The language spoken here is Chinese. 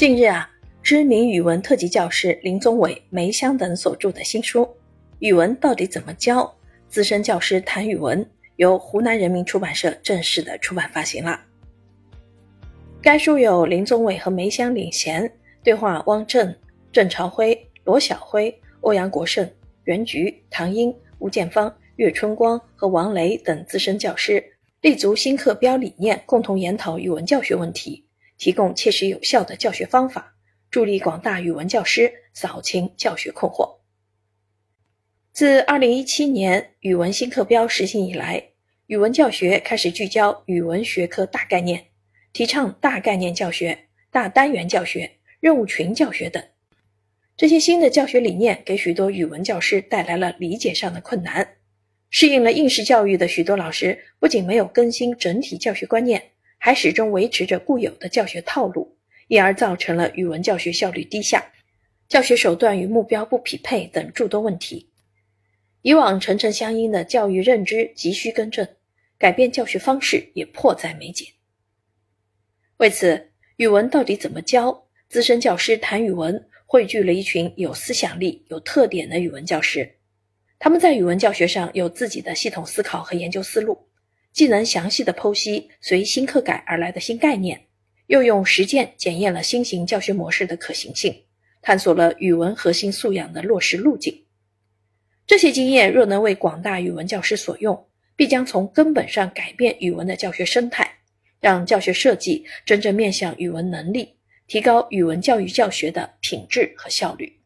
近日啊，知名语文特级教师林宗伟、梅香等所著的新书《语文到底怎么教》，资深教师谈语文，由湖南人民出版社正式的出版发行了。该书由林宗伟和梅香领衔，对话汪正、郑朝辉、罗晓辉、欧阳国胜、袁菊、唐英、吴建芳、岳春光和王雷等资深教师，立足新课标理念，共同研讨语文教学问题。提供切实有效的教学方法，助力广大语文教师扫清教学困惑。自二零一七年语文新课标实行以来，语文教学开始聚焦语文学科大概念，提倡大概念教学、大单元教学、任务群教学等。这些新的教学理念给许多语文教师带来了理解上的困难，适应了应试教育的许多老师不仅没有更新整体教学观念。还始终维持着固有的教学套路，因而造成了语文教学效率低下、教学手段与目标不匹配等诸多问题。以往层层相因的教育认知急需更正，改变教学方式也迫在眉睫。为此，语文到底怎么教？资深教师谈语文，汇聚了一群有思想力、有特点的语文教师，他们在语文教学上有自己的系统思考和研究思路。既能详细的剖析随新课改而来的新概念，又用实践检验了新型教学模式的可行性，探索了语文核心素养的落实路径。这些经验若能为广大语文教师所用，必将从根本上改变语文的教学生态，让教学设计真正面向语文能力，提高语文教育教学的品质和效率。